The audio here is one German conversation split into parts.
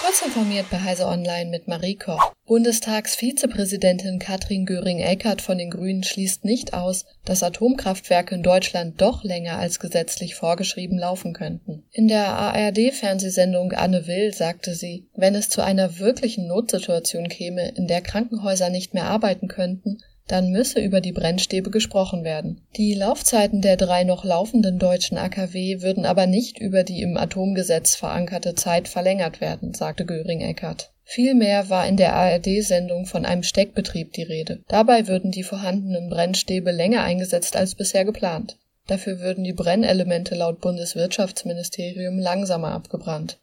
Kurz informiert bei Heise Online mit Marie Koch. Bundestagsvizepräsidentin Katrin Göring-Eckardt von den Grünen schließt nicht aus, dass Atomkraftwerke in Deutschland doch länger als gesetzlich vorgeschrieben laufen könnten. In der ARD-Fernsehsendung Anne Will sagte sie, wenn es zu einer wirklichen Notsituation käme, in der Krankenhäuser nicht mehr arbeiten könnten, dann müsse über die Brennstäbe gesprochen werden. Die Laufzeiten der drei noch laufenden deutschen AKW würden aber nicht über die im Atomgesetz verankerte Zeit verlängert werden, sagte Göring-Eckardt. Vielmehr war in der ARD-Sendung von einem Steckbetrieb die Rede. Dabei würden die vorhandenen Brennstäbe länger eingesetzt als bisher geplant. Dafür würden die Brennelemente laut Bundeswirtschaftsministerium langsamer abgebrannt.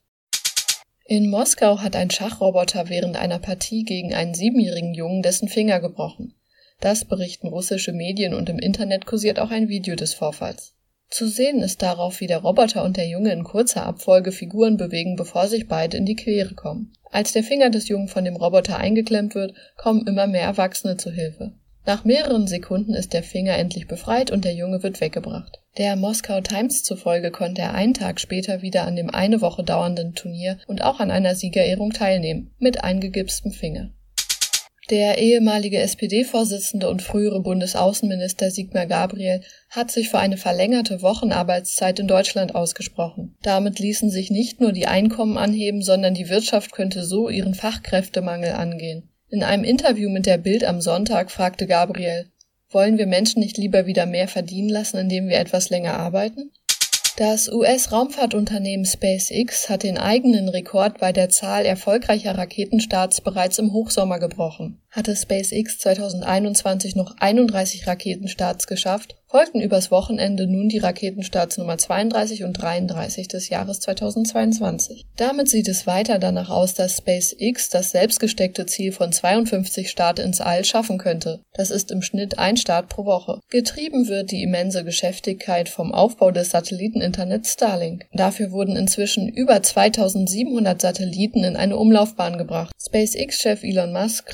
In Moskau hat ein Schachroboter während einer Partie gegen einen siebenjährigen Jungen dessen Finger gebrochen. Das berichten russische Medien und im Internet kursiert auch ein Video des Vorfalls. Zu sehen ist darauf, wie der Roboter und der Junge in kurzer Abfolge Figuren bewegen, bevor sich beide in die Quere kommen. Als der Finger des Jungen von dem Roboter eingeklemmt wird, kommen immer mehr Erwachsene zu Hilfe. Nach mehreren Sekunden ist der Finger endlich befreit und der Junge wird weggebracht. Der Moskau Times zufolge konnte er einen Tag später wieder an dem eine Woche dauernden Turnier und auch an einer Siegerehrung teilnehmen, mit eingegipstem Finger. Der ehemalige SPD-Vorsitzende und frühere Bundesaußenminister Sigmar Gabriel hat sich für eine verlängerte Wochenarbeitszeit in Deutschland ausgesprochen. Damit ließen sich nicht nur die Einkommen anheben, sondern die Wirtschaft könnte so ihren Fachkräftemangel angehen. In einem Interview mit der Bild am Sonntag fragte Gabriel, wollen wir Menschen nicht lieber wieder mehr verdienen lassen, indem wir etwas länger arbeiten? Das US-Raumfahrtunternehmen SpaceX hat den eigenen Rekord bei der Zahl erfolgreicher Raketenstarts bereits im Hochsommer gebrochen. Hatte SpaceX 2021 noch 31 Raketenstarts geschafft, folgten übers Wochenende nun die Raketenstarts Nummer 32 und 33 des Jahres 2022. Damit sieht es weiter danach aus, dass SpaceX das selbstgesteckte Ziel von 52 Start ins All schaffen könnte. Das ist im Schnitt ein Start pro Woche. Getrieben wird die immense Geschäftigkeit vom Aufbau des Satelliteninternets Starlink. Dafür wurden inzwischen über 2700 Satelliten in eine Umlaufbahn gebracht. SpaceX-Chef Elon Musk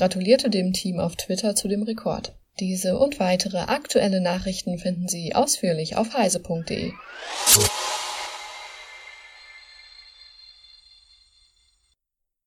dem Team auf Twitter zu dem Rekord. Diese und weitere aktuelle Nachrichten finden Sie ausführlich auf heise.de.